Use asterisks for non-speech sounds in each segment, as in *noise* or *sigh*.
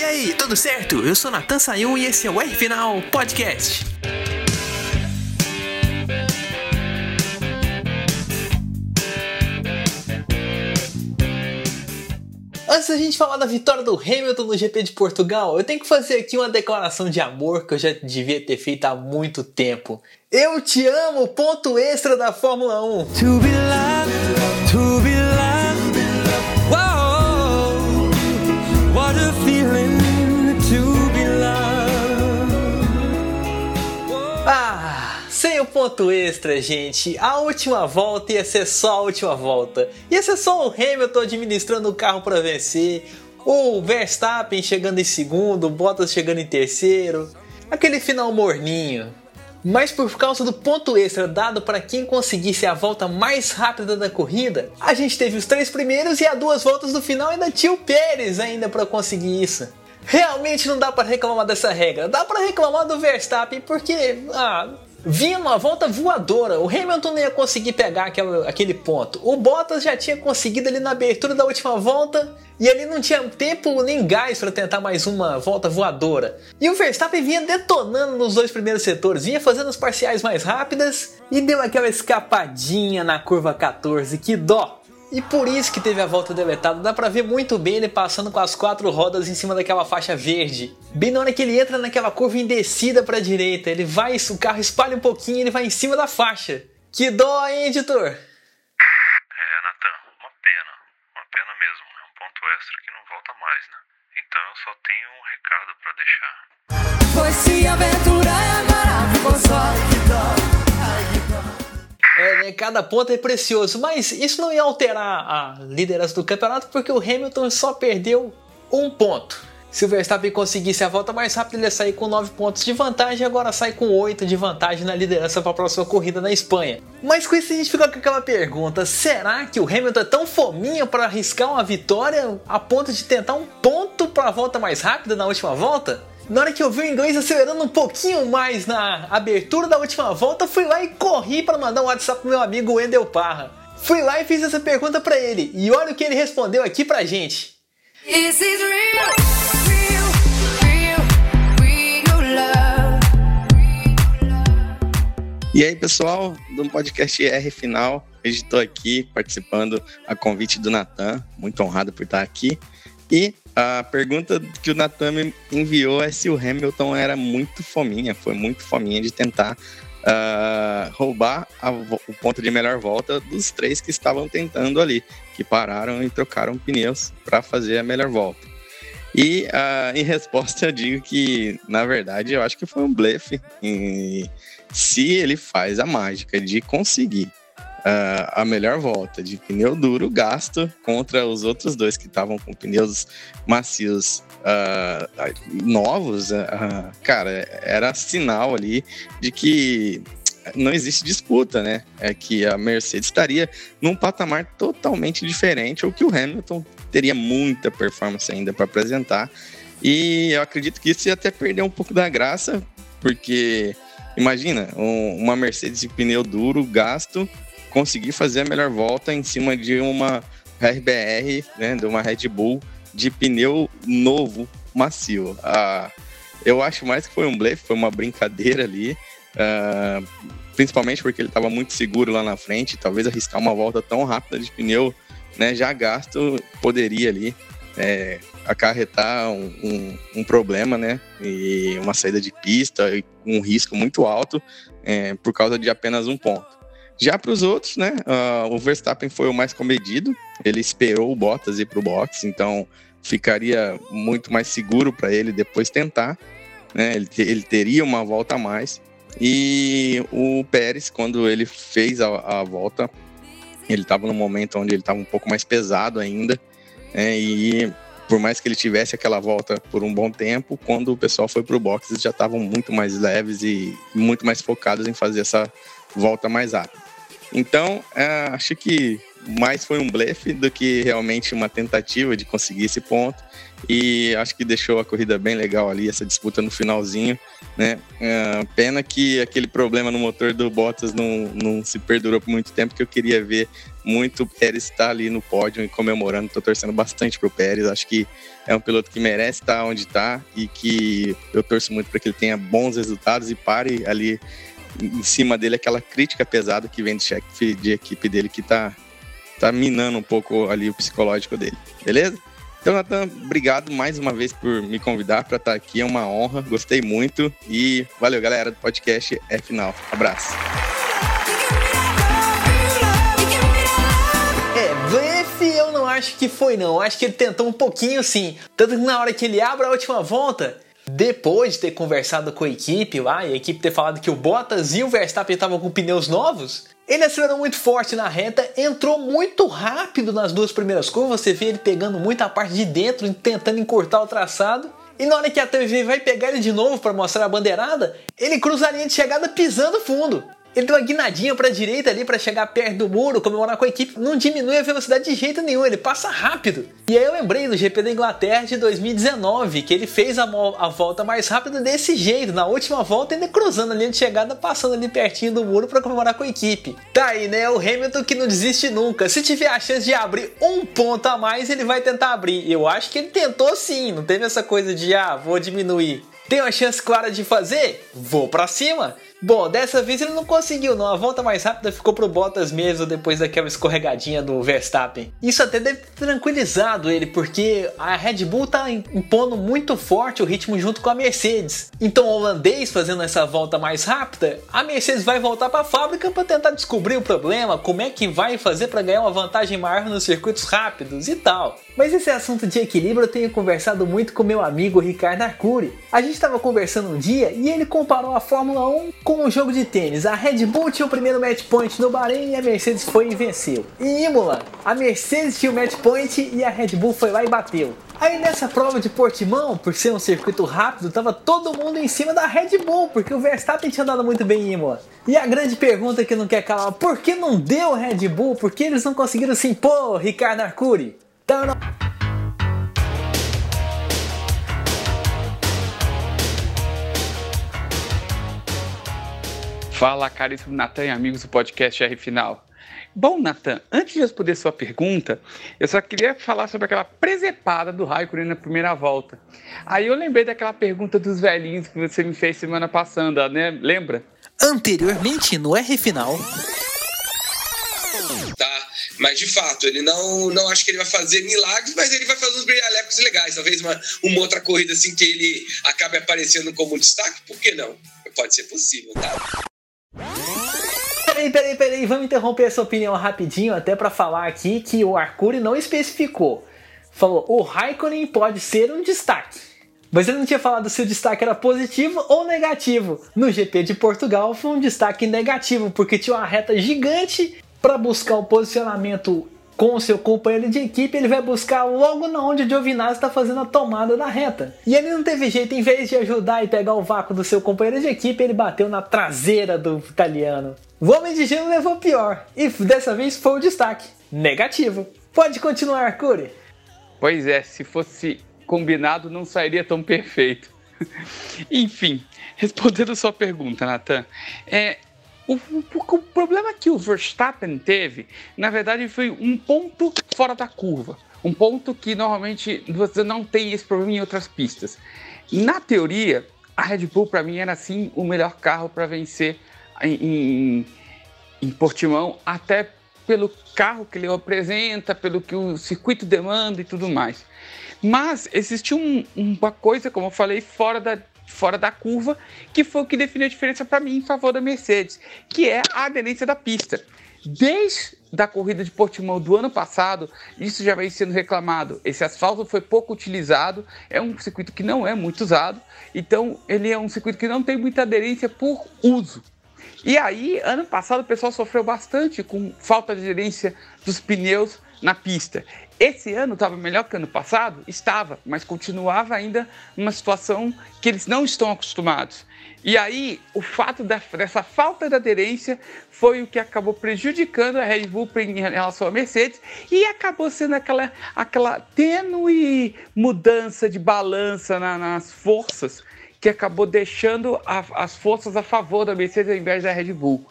E aí, tudo certo? Eu sou Natan Sayun e esse é o R Final Podcast. Antes da gente falar da vitória do Hamilton no GP de Portugal, eu tenho que fazer aqui uma declaração de amor que eu já devia ter feito há muito tempo. Eu te amo, ponto extra da Fórmula 1. Ponto extra, gente, a última volta ia ser só a última volta. Ia ser só o Hamilton administrando o carro para vencer, o Verstappen chegando em segundo, o Bottas chegando em terceiro. Aquele final morninho. Mas por causa do ponto extra dado para quem conseguisse a volta mais rápida da corrida, a gente teve os três primeiros e a duas voltas do final ainda tinha o Pérez ainda para conseguir isso. Realmente não dá para reclamar dessa regra, dá para reclamar do Verstappen porque ah, vinha uma volta voadora. O Hamilton não ia conseguir pegar aquele, aquele ponto. O Bottas já tinha conseguido ali na abertura da última volta e ele não tinha tempo nem gás para tentar mais uma volta voadora. E o Verstappen vinha detonando nos dois primeiros setores, vinha fazendo as parciais mais rápidas e deu aquela escapadinha na curva 14. Que dó! E por isso que teve a volta deletada, dá pra ver muito bem ele passando com as quatro rodas em cima daquela faixa verde. Bem na hora que ele entra naquela curva em descida pra direita, ele vai, o carro espalha um pouquinho e ele vai em cima da faixa. Que dó, hein, editor? É, Natan, uma pena. Uma pena mesmo. É um ponto extra que não volta mais, né? Então eu só tenho um recado pra deixar. Foi se aventurar agora ficou só. É, né, cada ponto é precioso, mas isso não ia alterar a liderança do campeonato porque o Hamilton só perdeu um ponto. Se o Verstappen conseguisse a volta mais rápida, ele ia sair com 9 pontos de vantagem agora sai com 8 de vantagem na liderança para a próxima corrida na Espanha. Mas com isso a gente fica com aquela pergunta: será que o Hamilton é tão fominha para arriscar uma vitória a ponto de tentar um ponto para a volta mais rápida na última volta? Na hora que eu vi o inglês acelerando um pouquinho mais na abertura da última volta, fui lá e corri para mandar um WhatsApp pro meu amigo Wendel Parra. Fui lá e fiz essa pergunta para ele, e olha o que ele respondeu aqui pra gente. This is real. E aí, pessoal, do podcast R Final, estou aqui participando a convite do Natan, muito honrado por estar aqui. E a pergunta que o Natan me enviou é se o Hamilton era muito fominha, foi muito fominha de tentar ah, roubar a o ponto de melhor volta dos três que estavam tentando ali, que pararam e trocaram pneus para fazer a melhor volta. E ah, em resposta eu digo que, na verdade, eu acho que foi um blefe. E se ele faz a mágica de conseguir ah, a melhor volta de pneu duro gasto contra os outros dois que estavam com pneus macios ah, novos, ah, cara, era sinal ali de que não existe disputa, né? É que a Mercedes estaria num patamar totalmente diferente, ou que o Hamilton teria muita performance ainda para apresentar. E eu acredito que isso ia até perder um pouco da graça, porque imagina um- uma Mercedes de pneu duro, gasto, conseguir fazer a melhor volta em cima de uma RBR, né, de uma Red Bull de pneu novo, macio. Ah, eu acho mais que foi um blefe, foi uma brincadeira ali. ah, principalmente porque ele estava muito seguro lá na frente, talvez arriscar uma volta tão rápida de pneu, né, já gasto, poderia ali é, acarretar um, um- um problema, né, e uma saída de pista, um risco muito alto é, por causa de apenas um ponto. Já para os outros, né, ah, o Verstappen foi o mais comedido, ele esperou o Bottas ir para o box, então ficaria muito mais seguro para ele depois tentar, né, ele, ele teria uma volta a mais. E o Pérez, quando ele fez a, a volta, ele estava num momento onde ele estava um pouco mais pesado ainda, né, e por mais que ele tivesse aquela volta por um bom tempo, quando o pessoal foi para o box, eles já estavam muito mais leves e muito mais focados em fazer essa volta mais rápida. Então, é, acho que mais foi um blefe do que realmente uma tentativa de conseguir esse ponto. E acho que deixou a corrida bem legal ali, essa disputa no finalzinho. Né? É, pena que aquele problema no motor do Bottas não, não se perdurou por muito tempo, que eu queria ver muito o Pérez estar ali no pódio e comemorando. Estou torcendo bastante pro Pérez. Acho que é um piloto que merece estar onde está e que eu torço muito para que ele tenha bons resultados e pare ali em cima dele aquela crítica pesada que vem de, chefe, de equipe dele que tá, tá minando um pouco ali o psicológico dele. Beleza? Então, Natan, obrigado mais uma vez por me convidar para estar aqui. É uma honra, gostei muito. E valeu, galera, do podcast é final. Abraço. É, eu não acho que foi, não. Acho que ele tentou um pouquinho sim. Tanto que na hora que ele abre a última volta, depois de ter conversado com a equipe lá e a equipe ter falado que o Bottas e o Verstappen estavam com pneus novos, ele acelerou muito forte na reta, entrou muito rápido nas duas primeiras curvas. Você vê ele pegando muita parte de dentro, tentando encurtar o traçado. E na hora que a TV vai pegar ele de novo para mostrar a bandeirada, ele cruza a linha de chegada pisando fundo. Ele deu uma guinadinha para a direita ali para chegar perto do muro, comemorar com a equipe. Não diminui a velocidade de jeito nenhum, ele passa rápido. E aí eu lembrei do GP da Inglaterra de 2019, que ele fez a, a volta mais rápida desse jeito. Na última volta, ele cruzando a linha de chegada, passando ali pertinho do muro para comemorar com a equipe. Tá aí, né? O Hamilton que não desiste nunca. Se tiver a chance de abrir um ponto a mais, ele vai tentar abrir. Eu acho que ele tentou sim, não teve essa coisa de, ah, vou diminuir. Tem uma chance clara de fazer? Vou para cima. Bom, dessa vez ele não conseguiu, não. A volta mais rápida ficou pro Bottas mesmo depois daquela escorregadinha do Verstappen. Isso até deve ter tranquilizado ele, porque a Red Bull tá impondo muito forte o ritmo junto com a Mercedes. Então, o holandês fazendo essa volta mais rápida, a Mercedes vai voltar para a fábrica para tentar descobrir o problema, como é que vai fazer para ganhar uma vantagem maior nos circuitos rápidos e tal. Mas esse assunto de equilíbrio eu tenho conversado muito com meu amigo Ricardo Arcuri. A gente estava conversando um dia e ele comparou a Fórmula 1 com um jogo de tênis. A Red Bull tinha o primeiro match point no Bahrein e a Mercedes foi e venceu. Em Imola, a Mercedes tinha o match point e a Red Bull foi lá e bateu. Aí nessa prova de Portimão, por ser um circuito rápido, tava todo mundo em cima da Red Bull, porque o Verstappen tinha andado muito bem em Imola. E a grande pergunta que não quer calar, por que não deu Red Bull? Por que eles não conseguiram se impor, Ricardo Arcuri? Fala, caríssimo Natan e amigos do podcast R Final. Bom, Natan, antes de responder sua pergunta, eu só queria falar sobre aquela presepada do Raikkonen na primeira volta. Aí eu lembrei daquela pergunta dos velhinhos que você me fez semana passada, né? Lembra? Anteriormente no R Final. Mas de fato, ele não, não acho que ele vai fazer milagres, mas ele vai fazer uns brilhalecos legais. Talvez uma, uma outra corrida assim que ele acabe aparecendo como destaque, por que não? Pode ser possível, tá? Peraí, peraí, peraí, vamos interromper essa opinião rapidinho até para falar aqui que o Arcuri não especificou. Falou, o Raikkonen pode ser um destaque. Mas ele não tinha falado se o destaque era positivo ou negativo. No GP de Portugal foi um destaque negativo, porque tinha uma reta gigante para buscar o posicionamento com o seu companheiro de equipe, ele vai buscar logo na onde o Giovinazzi está fazendo a tomada da reta. E ele não teve jeito, em vez de ajudar e pegar o vácuo do seu companheiro de equipe, ele bateu na traseira do italiano. O Homem de Gelo levou pior, e dessa vez foi o destaque. Negativo. Pode continuar, Curi. Pois é, se fosse combinado não sairia tão perfeito. *laughs* Enfim, respondendo sua pergunta, Nathan, é, o, o, o, problema que o Verstappen teve, na verdade, foi um ponto fora da curva. Um ponto que normalmente você não tem esse problema em outras pistas. Na teoria, a Red Bull, para mim, era sim o melhor carro para vencer em, em, em Portimão, até pelo carro que ele apresenta, pelo que o circuito demanda e tudo mais. Mas existiu um, uma coisa, como eu falei, fora da, fora da curva, que foi o que definiu a diferença para mim em favor da Mercedes, que é a aderência da pista. Desde a corrida de Portimão do ano passado, isso já vem sendo reclamado. Esse asfalto foi pouco utilizado, é um circuito que não é muito usado, então ele é um circuito que não tem muita aderência por uso. E aí, ano passado, o pessoal sofreu bastante com falta de aderência dos pneus na pista. Esse ano estava melhor que ano passado? Estava, mas continuava ainda numa situação que eles não estão acostumados. E aí, o fato dessa falta de aderência foi o que acabou prejudicando a Red Bull em relação à Mercedes e acabou sendo aquela, aquela tênue mudança de balança na, nas forças que acabou deixando a, as forças a favor da Mercedes ao invés da Red Bull,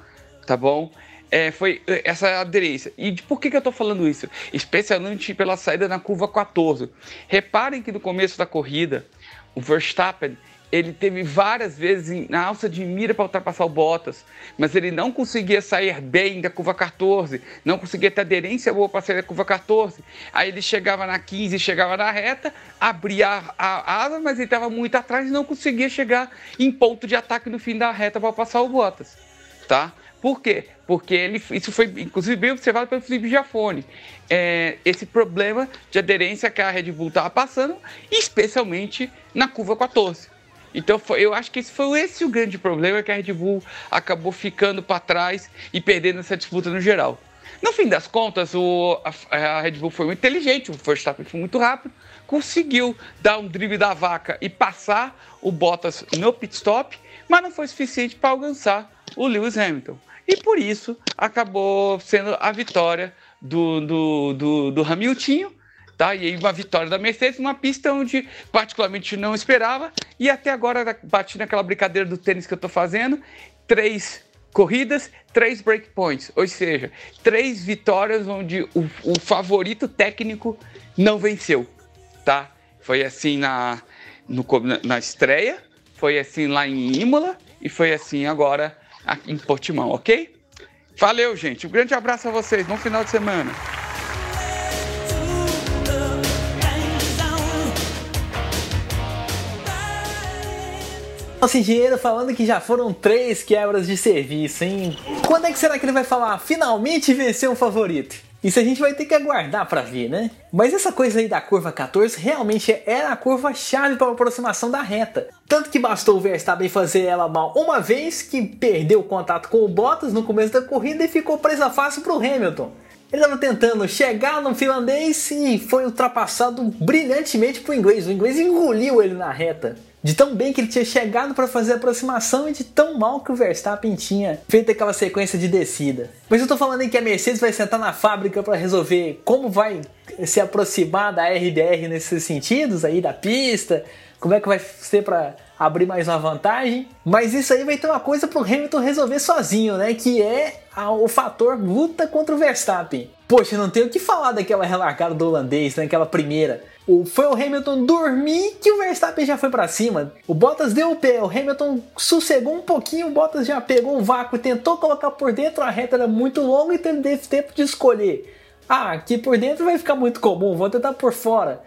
tá bom? É, foi essa aderência. E de por que, que eu estou falando isso? Especialmente pela saída na curva 14. Reparem que no começo da corrida, o Verstappen ele teve várias vezes na alça de mira para ultrapassar o Bottas, mas ele não conseguia sair bem da curva 14, não conseguia ter aderência boa para sair da curva 14. Aí ele chegava na 15, chegava na reta, abria a, a asa, mas ele estava muito atrás e não conseguia chegar em ponto de ataque no fim da reta para passar o Bottas, tá? Por quê? Porque ele, isso foi inclusive bem observado pelo Felipe Giafone. É, esse problema de aderência que a Red Bull estava passando, especialmente na curva 14. Então foi, eu acho que esse foi esse o grande problema que a Red Bull acabou ficando para trás e perdendo essa disputa no geral. No fim das contas, o, a, a, Red Bull foi muito inteligente, o Verstappen foi muito rápido, conseguiu dar um drible da vaca e passar o Bottas no pit stop, mas não foi suficiente para alcançar o Lewis Hamilton. E por isso acabou sendo a vitória do, do, do, do Hamilton Tá? E aí uma vitória da Mercedes, uma pista onde particularmente não esperava, e até agora bati naquela brincadeira do tênis que eu estou fazendo, três corridas, três breakpoints, ou seja, três vitórias onde o, o favorito técnico não venceu, tá? Foi assim na, no, na estreia, foi assim lá em Imola e foi assim agora em Portimão, ok? Valeu, gente. Um grande abraço a vocês. Bom final de semana. Nosso engenheiro falando que já foram três quebras de serviço, hein? Quando é que será que ele vai falar finalmente venceu um favorito? Isso a gente vai ter que aguardar para ver, né? Mas essa coisa aí da curva 14 realmente era a curva chave para a aproximação da reta. Tanto que bastou o Verstappen fazer ela mal uma vez que perdeu o contato com o Bottas no começo da corrida e ficou presa fácil para o Hamilton. Ele estava tentando chegar no finlandês e foi ultrapassado brilhantemente por inglês. O inglês engoliu ele na reta. De tão bem que ele tinha chegado para fazer a aproximação e de tão mal que o Verstappen tinha feito aquela sequência de descida. Mas eu tô falando em que a Mercedes vai sentar na fábrica para resolver como vai se aproximar da RBR nesses sentidos aí da pista, como é que vai ser para abrir mais uma vantagem. Mas isso aí vai ter uma coisa pro Hamilton resolver sozinho, né? Que é o fator luta contra o Verstappen. Poxa, não tenho o que falar daquela relargada do holandês, naquela né? primeira. O, foi o Hamilton dormir que o Verstappen já foi para cima. O Bottas deu o pé, o Hamilton sossegou um pouquinho, o Bottas já pegou o vácuo tentou colocar por dentro, a reta era muito longa e teve tempo de escolher. Ah, aqui por dentro vai ficar muito comum, vou tentar por fora.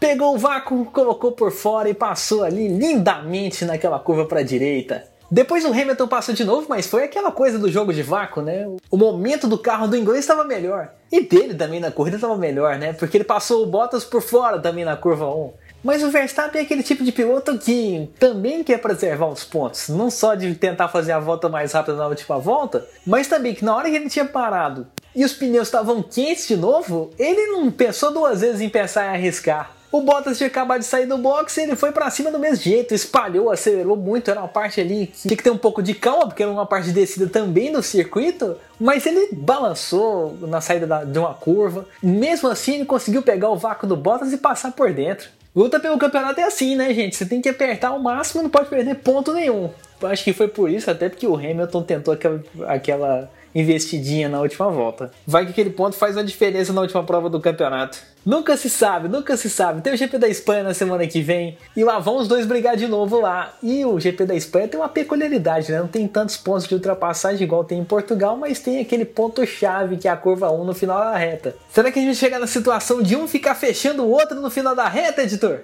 Pegou o vácuo, colocou por fora e passou ali lindamente naquela curva para a direita. Depois o Hamilton passou de novo, mas foi aquela coisa do jogo de vácuo, né? O momento do carro do inglês estava melhor. E dele também na corrida estava melhor, né? Porque ele passou o Bottas por fora também na curva 1. Mas o Verstappen é aquele tipo de piloto que também quer preservar os pontos, não só de tentar fazer a volta mais rápida na última volta, mas também que na hora que ele tinha parado e os pneus estavam quentes de novo, ele não pensou duas vezes em pensar em arriscar. O Bottas tinha acabado de sair do box e ele foi para cima do mesmo jeito, espalhou, acelerou muito. Era uma parte ali que tinha que ter um pouco de calma, porque era uma parte de descida também do circuito. Mas ele balançou na saída de uma curva. Mesmo assim, ele conseguiu pegar o vácuo do Bottas e passar por dentro. Luta pelo campeonato é assim, né, gente? Você tem que apertar o máximo, não pode perder ponto nenhum. Acho que foi por isso, até porque o Hamilton tentou aquela, aquela investidinha na última volta. Vai que aquele ponto faz uma diferença na última prova do campeonato. Nunca se sabe, nunca se sabe. Tem o GP da Espanha na semana que vem e lá vão os dois brigar de novo lá. E o GP da Espanha tem uma peculiaridade, né? Não tem tantos pontos de ultrapassagem igual tem em Portugal, mas tem aquele ponto chave que é a curva 1 no final da reta. Será que a gente chega na situação de um ficar fechando o outro no final da reta, editor? É,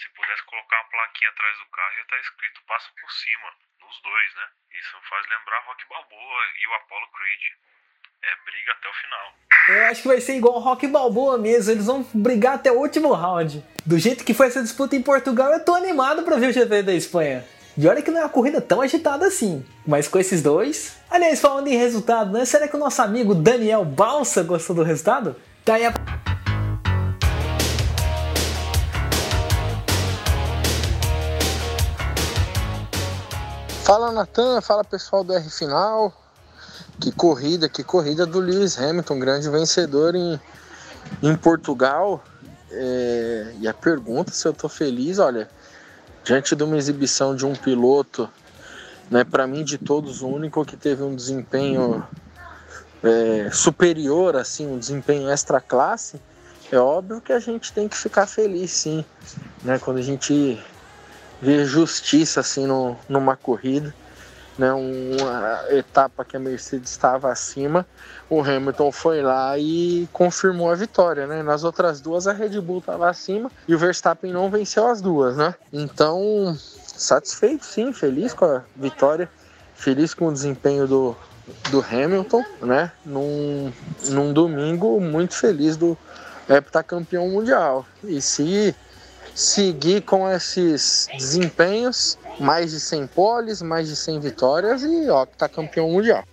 se pudesse colocar uma plaquinha atrás do carro estar tá escrito passa por cima, nos dois, né? Isso faz lembrar Rock Balboa e o Apollo Creed. É briga até o final. Eu acho que vai ser igual Rock Balboa mesmo, eles vão brigar até o último round. Do jeito que foi essa disputa em Portugal, eu tô animado para ver o GP da Espanha. E olha que não é uma corrida tão agitada assim. Mas com esses dois. Aliás, falando em resultado, né? Será que o nosso amigo Daniel Balsa gostou do resultado? Tá aí a. Fala Natan, fala pessoal do R Final. Que corrida, que corrida do Lewis Hamilton, grande vencedor em, em Portugal. É, e a pergunta se eu tô feliz, olha, diante de uma exibição de um piloto né? Para mim, de todos, o único que teve um desempenho é, superior, assim, um desempenho extra classe, é óbvio que a gente tem que ficar feliz, sim, né? Quando a gente vê justiça assim no, numa corrida, né? Uma etapa que a Mercedes estava acima, o Hamilton foi lá e confirmou a vitória, né? Nas outras duas a Red Bull estava acima e o Verstappen não venceu as duas, né? Então satisfeito, sim, feliz com a vitória, feliz com o desempenho do, do Hamilton, né? Num, num domingo muito feliz do heptacampeão mundial. E se seguir com esses desempenhos, mais de 100 poles, mais de 100 vitórias e ó, tá campeão mundial.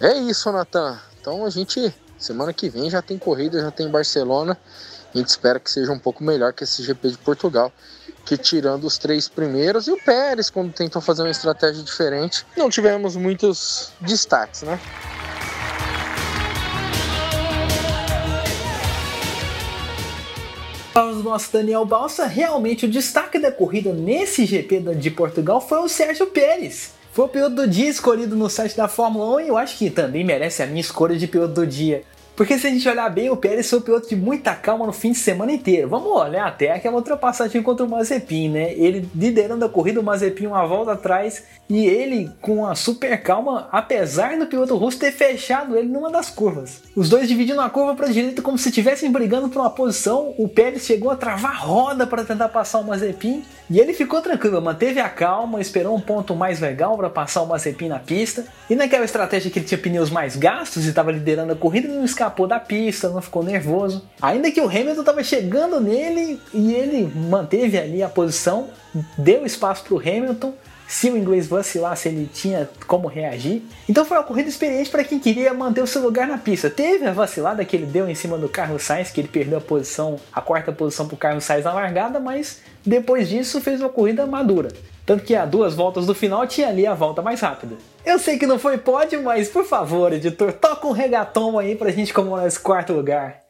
É isso, Natan. Então a gente, semana que vem já tem corrida, já tem Barcelona. A gente espera que seja um pouco melhor que esse GP de Portugal, que tirando os três primeiros e o Pérez, quando tentou fazer uma estratégia diferente, não tivemos muitos destaques, né? Para o nosso Daniel Balsa, realmente o destaque da corrida nesse GP de Portugal foi o Sérgio Pérez. Foi o piloto do dia escolhido no site da Fórmula 1 e eu acho que também merece a minha escolha de piloto do dia. Porque se a gente olhar bem, o Pérez foi um piloto de muita calma no fim de semana inteiro. Vamos olhar até aquela ultrapassagem contra o Mazepin, né? Ele liderando a corrida, o Mazepin uma volta atrás e ele com a super calma, apesar do piloto russo ter fechado ele numa das curvas. Os dois dividindo a curva para a direita como se estivessem brigando por uma posição. O Pérez chegou a travar roda para tentar passar o Mazepin e ele ficou tranquilo, manteve a calma, esperou um ponto mais legal para passar o Mazepin na pista. E naquela estratégia que ele tinha pneus mais gastos e estava liderando a corrida, ele não da pista, não ficou nervoso. Ainda que o Hamilton estava chegando nele e ele manteve ali a posição, deu espaço para o Hamilton. Se o inglês vacilasse, ele tinha como reagir. Então foi uma corrida experiente para quem queria manter o seu lugar na pista. Teve a vacilada que ele deu em cima do Carlos Sainz, que ele perdeu a posição, a quarta posição para o Carlos Sainz na largada, mas depois disso fez uma corrida madura. Tanto que a duas voltas do final tinha ali a volta mais rápida. Eu sei que não foi pódio, mas por favor, editor, toca um regatom aí pra gente comemorar esse quarto lugar.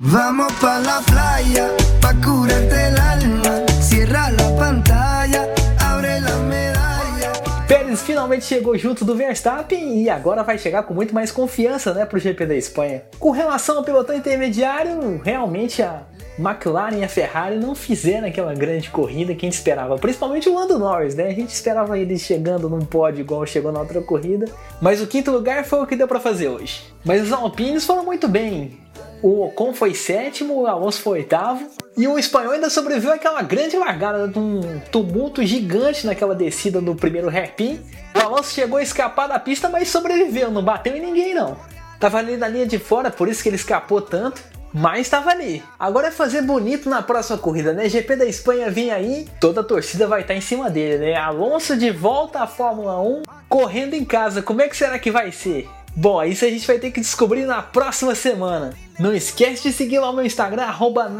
Vamos pa la playa, pa curarte el alma. Cierra la pantalla, abre la medalla. Pérez finalmente chegou junto do Verstappen e agora vai chegar com muito mais confiança né, pro GP da Espanha. Com relação ao pelotão intermediário, realmente a McLaren e a Ferrari não fizeram aquela grande corrida que a gente esperava, principalmente o Lando Norris, né? A gente esperava ele chegando num pódio igual chegou na outra corrida, mas o quinto lugar foi o que deu para fazer hoje. Mas os Alpines foram muito bem. O Ocon foi sétimo, o Alonso foi oitavo. E o espanhol ainda sobreviveu àquela grande largada de um tumulto gigante naquela descida no primeiro hairpin. O Alonso chegou a escapar da pista, mas sobreviveu, não bateu em ninguém não. Tava ali na linha de fora, por isso que ele escapou tanto. Mas estava ali. Agora é fazer bonito na próxima corrida, né? GP da Espanha vem aí, toda a torcida vai estar em cima dele, né? Alonso de volta à Fórmula 1, correndo em casa. Como é que será que vai ser? Bom, isso a gente vai ter que descobrir na próxima semana. Não esquece de seguir lá o meu Instagram, arroba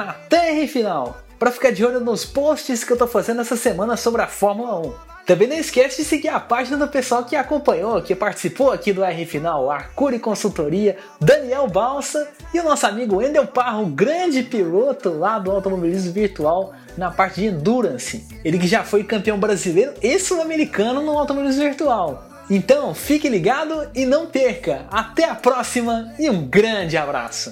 Final, para ficar de olho nos posts que eu tô fazendo essa semana sobre a Fórmula 1. Também não esquece de seguir a página do pessoal que acompanhou, que participou aqui do R Final, Arcuri Consultoria, Daniel Balsa e o nosso amigo Endel Parro, grande piloto lá do automobilismo virtual na parte de endurance. Ele que já foi campeão brasileiro e sul-americano no automobilismo virtual. Então, fique ligado e não perca. Até a próxima e um grande abraço.